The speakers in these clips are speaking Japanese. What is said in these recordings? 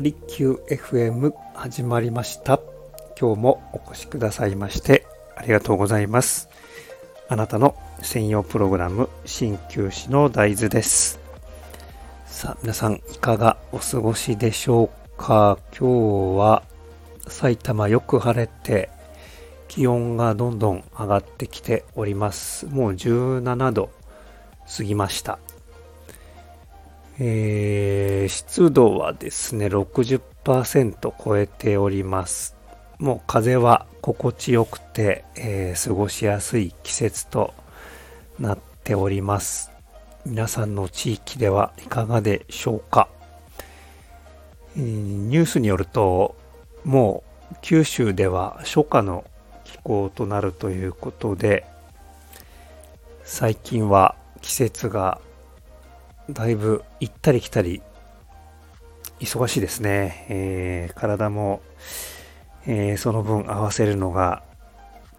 ハリキュー FM 始まりました。今日もお越しくださいましてありがとうございます。あなたの専用プログラム、鍼灸師の大豆です。さあ、皆さんいかがお過ごしでしょうか？今日は埼玉よく晴れて気温がどんどん上がってきております。もう17度過ぎました。えー、湿度はですね、60%超えております。もう風は心地よくて、えー過ごしやすい季節となっております。皆さんの地域ではいかがでしょうか、えーニュースによると、もう九州では初夏の気候となるということで、最近は季節がだいぶ行ったり来たり忙しいですね。えー体も、えーその分合わせるのが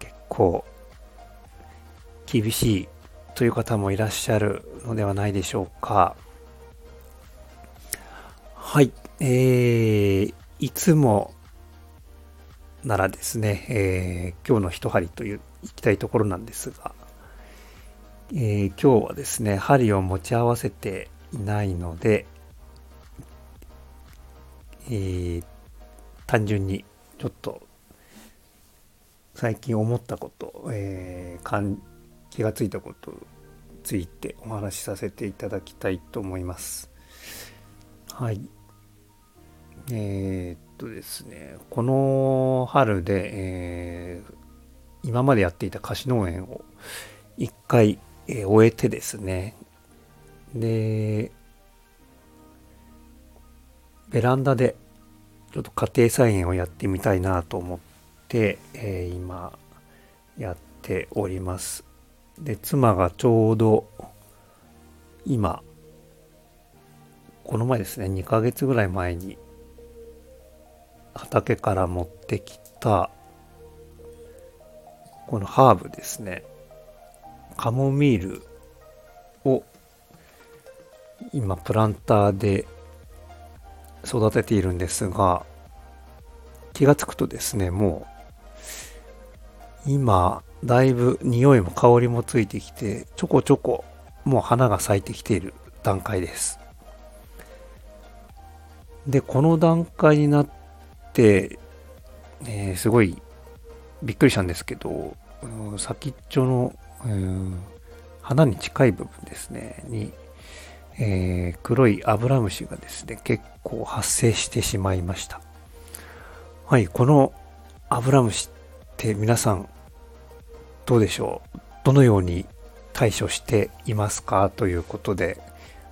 結構厳しいという方もいらっしゃるのではないでしょうか。はい。えーいつもならですね、えー今日の一針という行きたいところなんですが、えー今日はですね、針を持ち合わせていないので、えー単純にちょっと最近思ったこと、えー感気がついたことついてお話しさせていただきたいと思います。はい。えーっとですね、この春で、えー今までやっていた貸し農園を一回、えー終えてですね、で、ベランダでちょっと家庭菜園をやってみたいなと思って、えー今やっております。で、妻がちょうど今、この前ですね、2ヶ月ぐらい前に畑から持ってきたこのハーブですね。カモミールを今プランターで育てているんですが気がつくとですねもう今だいぶ匂いも香りもついてきてちょこちょこもう花が咲いてきている段階です。でこの段階になって、えーすごいびっくりしたんですけど先っちょの、花に近い部分ですねにえー黒いアブラムシがですね、結構発生してしまいました。はい、このアブラムシって皆さんどうでしょう？どのように対処していますか？ということで、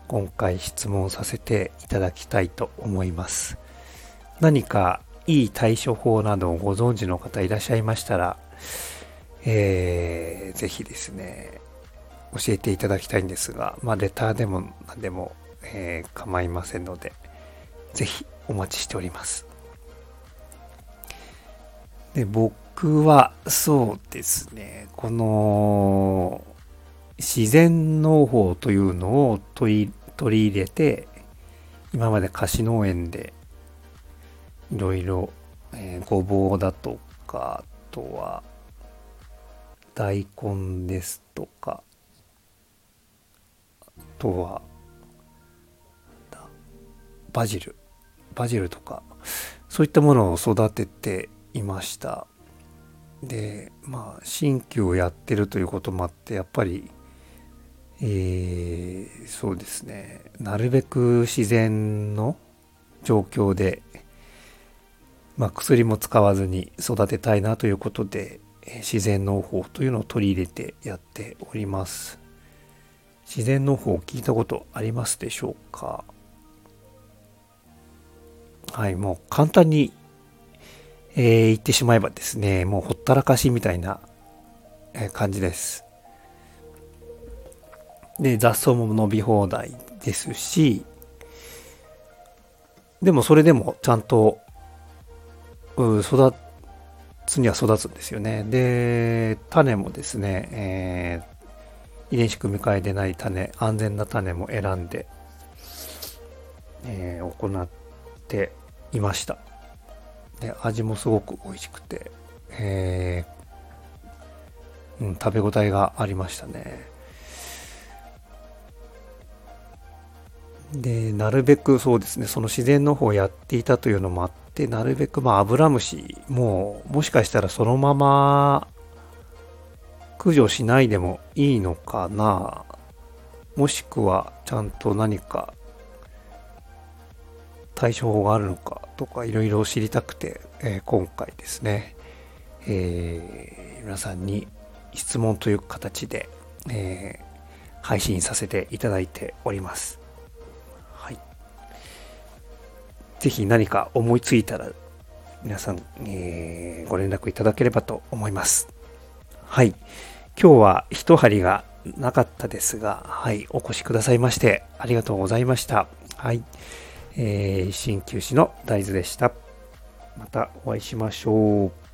今回質問させていただきたいと思います。何かいい対処法などをご存知の方いらっしゃいましたら、えーぜひですね、教えていただきたいんですが、まあ、レターでも何でも、えー構いませんので、ぜひお待ちしております。で、僕は、そうですね、この、自然農法というのを取り取り入れて、今まで貸し農園で、いろいろ、えーごぼうだとか、あとは、大根ですとか、とは、バジル、バジルとか、そういったものを育てていました。で、まあ、新旧をやってるということもあって、やっぱり、えーそうですね、なるべく自然の状況で、まあ、薬も使わずに育てたいなということで、自然農法というのを取り入れてやっております。自然農法を聞いたことありますでしょうか？はい、もう簡単に、えー言ってしまえばですね、もうほったらかしみたいな、感じです。で、雑草も伸び放題ですし、でもそれでもちゃんと、う育つには育つんですよね。で、種もですね、え遺伝子組み換えでない種、安全な種も選んで、えー行っていました。で、味もすごく美味しくて、えー、うん、食べ応えがありましたね。で、なるべくそうですね、その自然の方をやっていたというのもあって、なるべくまあアブラムシももしかしたらそのまま駆除しないでもいいのかな？もしくはちゃんと何か対処法があるのかとかいろいろ知りたくて、えー、今回ですね、えー、皆さんに質問という形で、えー、配信させていただいております。はい。ぜひ何か思いついたら皆さん、え、ご連絡いただければと思います。はい。今日は一針がなかったですが、はい、お越しくださいましてありがとうございました。はい。えー、鍼灸師の大豆でした。またお会いしましょう。